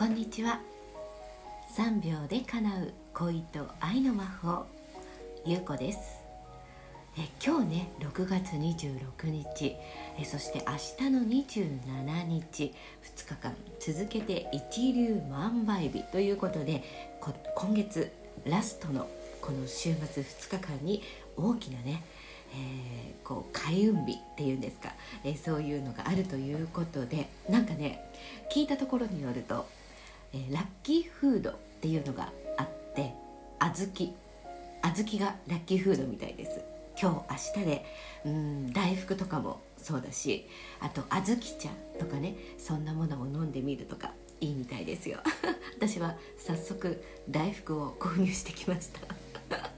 こんにちは。3秒で叶う恋と愛の魔法ゆうこです。え今日ね6月26日。えそして明日の27日。2日間続けて一粒万倍日ということで今月ラストのこの週末2日間に大きなねえー、こう開運日っていうんですか、えー、そういうのがあるということでなんかね聞いたところによるとえ、ラッキーフードっていうのがあって小豆。小豆がラッキーフードみたいです。今日明日でうん大福とかもそうだしあと小豆茶とかねそんなものを飲んでみるとかいいみたいですよ。私は早速大福を購入してきました。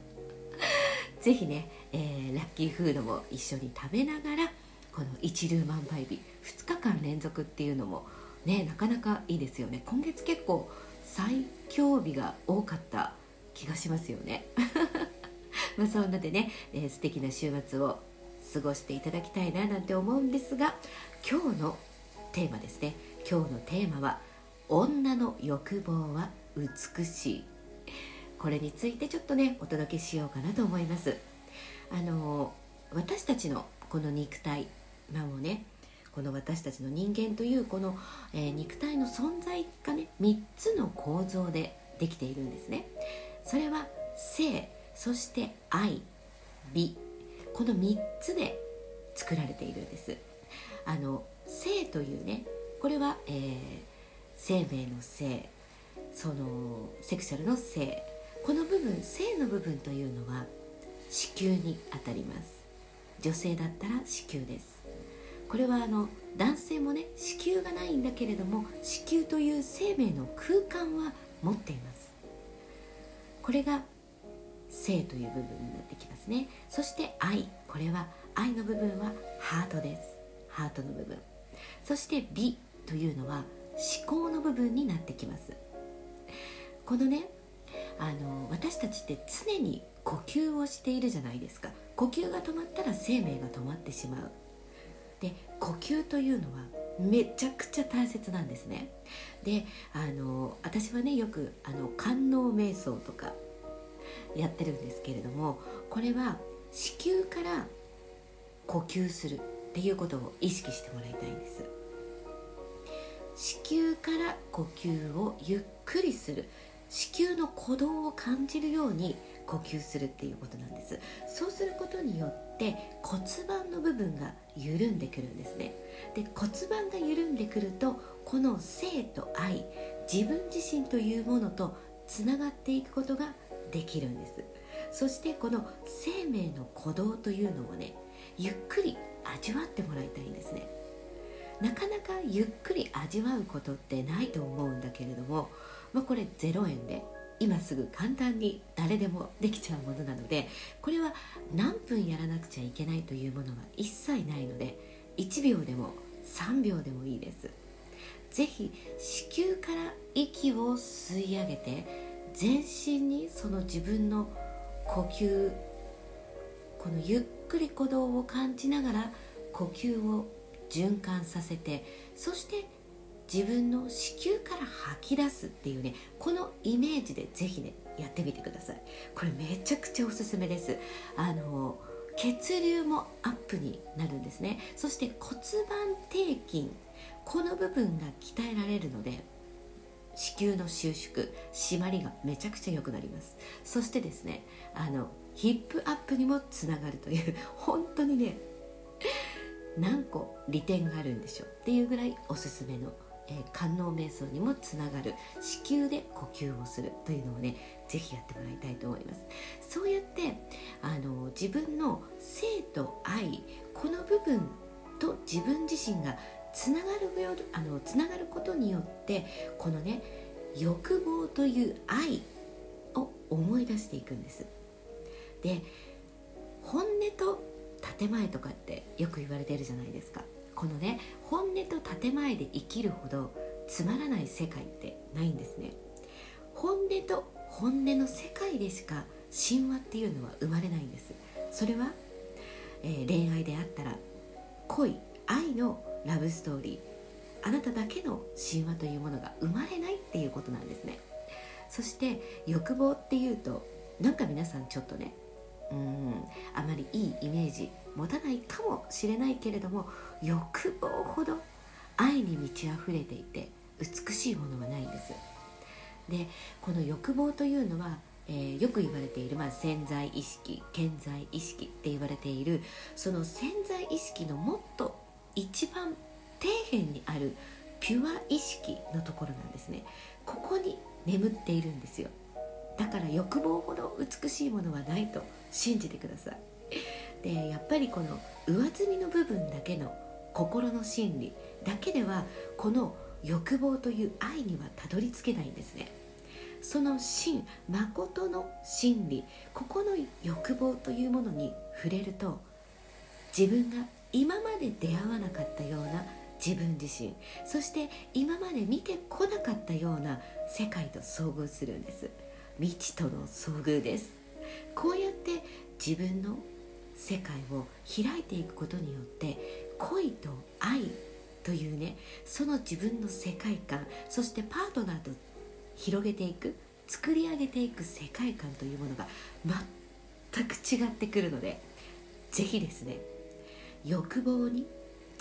是非ね、えー、ラッキーフードも一緒に食べながらこの一粒万倍日2日間連続っていうのもねなかなかいいですよね。今月結構最強日が多かった気がしますよね。まあそんなでね、えー、素敵な週末を過ごしていただきたいななんて思うんですが今日のテーマですね。今日のテーマは「女の欲望は美しい」これについてちょっとねお届けしようかなと思います。あの私たちのこの肉体まあもうねこの私たちの人間というこの、えー、肉体の存在がね3つの構造でできているんですね。それは性そして愛美。この3つで作られているんです。あの性というねこれは、えー、生命の性そのセクシャルの性。この部分性の部分というのは子宮にあたります。女性だったら子宮です。これはあの男性もね子宮がないんだけれども子宮という生命の空間は持っています。これが性という部分になってきますね。そして愛。これは愛の部分はハートです。ハートの部分。そして美というのは思考の部分になってきます。このねあの私たちって常に呼吸をしているじゃないですか。呼吸が止まったら生命が止まってしまう。で呼吸というのはめちゃくちゃ大切なんですね。であの私はねよくあの官能瞑想とかやってるんですけれどもこれは子宮から呼吸するっていうことを意識してもらいたいんです。子宮から呼吸をゆっくりする。子宮の鼓動を感じるように呼吸するっていうことなんです。そうすることによって骨盤の部分が緩んでくるんですね。で骨盤が緩んでくるとこの性と愛自分自身というものとつながっていくことができるんです。そしてこの生命の鼓動というのをねゆっくり味わってもらいたいんですね。なかなかゆっくり味わうことってないと思うんだけれども、まあ、これ0円で今すぐ簡単に誰でもできちゃうものなのでこれは何分やらなくちゃいけないというものは一切ないので1秒でも3秒でもいいです。是非子宮から息を吸い上げて全身にその自分の呼吸このゆっくり鼓動を感じながら呼吸を循環させてそして自分の子宮から吐き出すっていうねこのイメージでぜひねやってみてください。これめちゃくちゃおすすめです。あの血流もアップになるんですね。そして骨盤底筋この部分が鍛えられるので子宮の収縮締まりがめちゃくちゃ良くなります。そしてですねあのヒップアップにもつながるという本当にね何個利点があるんでしょうっていうぐらいおすすめのえ、官能瞑想にもつながる子宮で呼吸をするというのをね是非やってもらいたいと思います。そうやってあの自分の性と愛この部分と自分自身がつながるあのつながることによってこのね欲望という愛を思い出していくんです。で本音と建前とかってよく言われてるじゃないですか。このね本音と建前で生きるほどつまらない世界ってないんですね。本音と本音の世界でしか神話っていうのは生まれないんです。それは、えー、恋愛であったら恋愛のラブストーリーあなただけの神話というものが生まれないっていうことなんですね。そして欲望っていうとなんか皆さんちょっとねうん。あまりいいイメージ持たないかもしれないけれども欲望ほど愛に満ち溢れていて美しいものはないんです。でこの欲望というのは、えー、よく言われている、まあ、潜在意識健在意識って言われているその潜在意識のもっと一番底辺にあるピュア意識のところなんですね。ここに眠っているんですよ。だから欲望ほど美しいものはないと信じてください。でやっぱりこの上積みの部分だけの心の心理だけではこの欲望という愛にはたどり着けないんですね。その真誠の真理ここの欲望というものに触れると自分が今まで出会わなかったような自分自身そして今まで見てこなかったような世界と遭遇するんです。未知との遭遇です。こうやって自分の世界を開いていくことによって恋と愛というねその自分の世界観そしてパートナーと広げていく作り上げていく世界観というものが全く違ってくるので是非ですね欲望に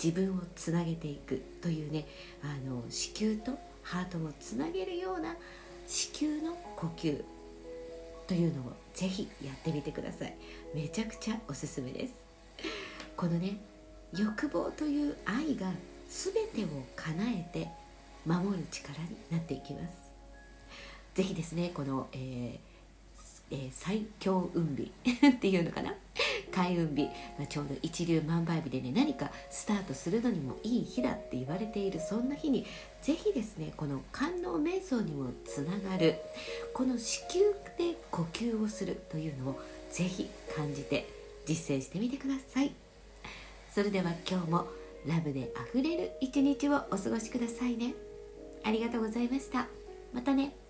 自分をつなげていくというねあの子宮とハートをつなげるような子宮の呼吸というのをぜひやってみてください。めちゃくちゃおすすめです。このね欲望という愛が全てを叶えて守る力になっていきます。ぜひですねこの、えーえー、最強運日っていうのかな？開運日、ま、ちょうど一粒万倍日でね何かスタートするのにもいい日だって言われているそんな日にぜひですねこの観音瞑想にもつながるこの子宮で呼吸をするというのをぜひ感じて実践してみてください。それでは今日もラブであふれる一日をお過ごしくださいね。ありがとうございました。またね。